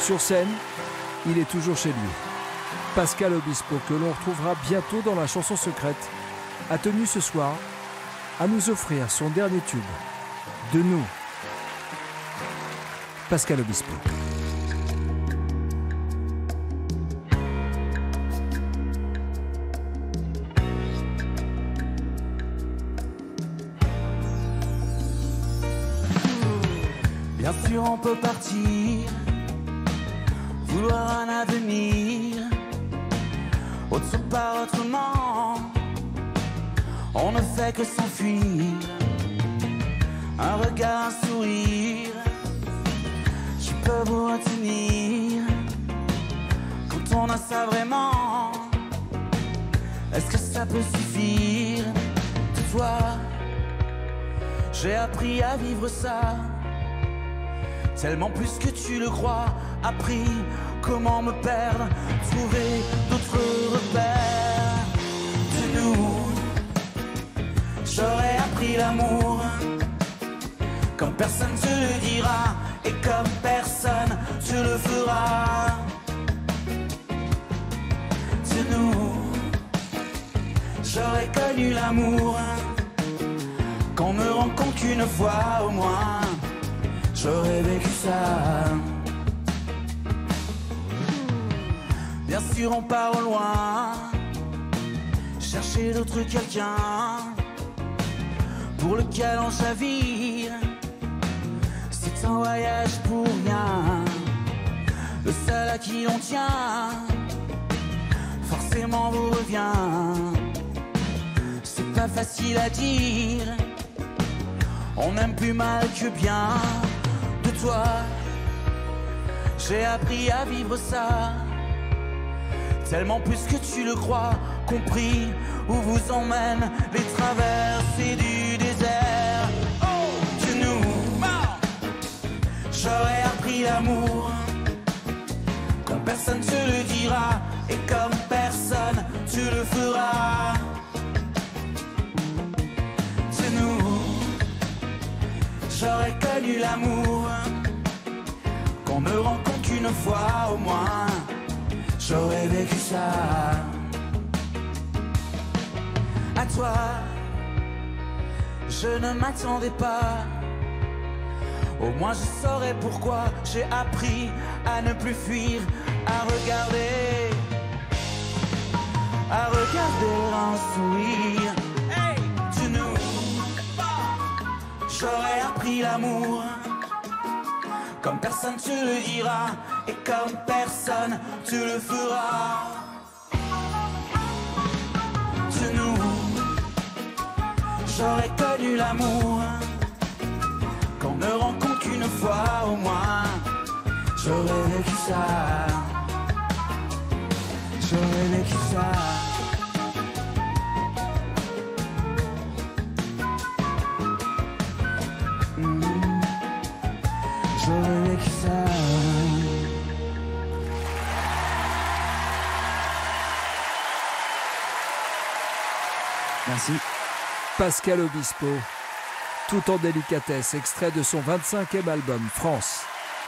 Sur scène, il est toujours chez lui. Pascal Obispo, que l'on retrouvera bientôt dans la chanson secrète, a tenu ce soir à nous offrir son dernier tube. De nous. Pascal Obispo. Bien sûr, on peut partir, vouloir un avenir, autre part autrement. On ne fait que s'enfuir, un regard, un sourire. Je peux vous retenir quand on a ça vraiment. Est-ce que ça peut suffire? Toi? J'ai appris à vivre ça. Tellement plus que tu le crois, appris comment me perdre, trouver d'autres repères. De nous, j'aurais appris l'amour, comme personne te le dira, et comme personne te le fera. De nous, j'aurais connu l'amour, qu'on me rencontre qu'une fois au moins j'aurais vécu ça. Bien sûr, on part au loin, chercher d'autres quelqu'un pour lequel on chavire. C'est un voyage pour rien, le seul à qui on tient, forcément vous revient. C'est pas facile à dire, on aime plus mal que bien toi. J'ai appris à vivre ça, tellement plus que tu le crois, compris où vous emmènent les traversées du désert. Oh, de nous, j'aurais appris l'amour, comme personne te le dira, et comme personne tu le feras. J'aurais connu l'amour qu'on me rencontre qu'une fois au moins. J'aurais vécu ça. À toi je ne m'attendais pas. Au moins je saurais pourquoi j'ai appris à ne plus fuir à regarder J'aurais appris l'amour comme personne te le dira et comme personne tu le feras. De nous, j'aurais connu l'amour qu'on me rencontre qu'une fois au moins. J'aurais vécu ça. Merci. Pascal Obispo, tout en délicatesse, extrait de son 25e album France.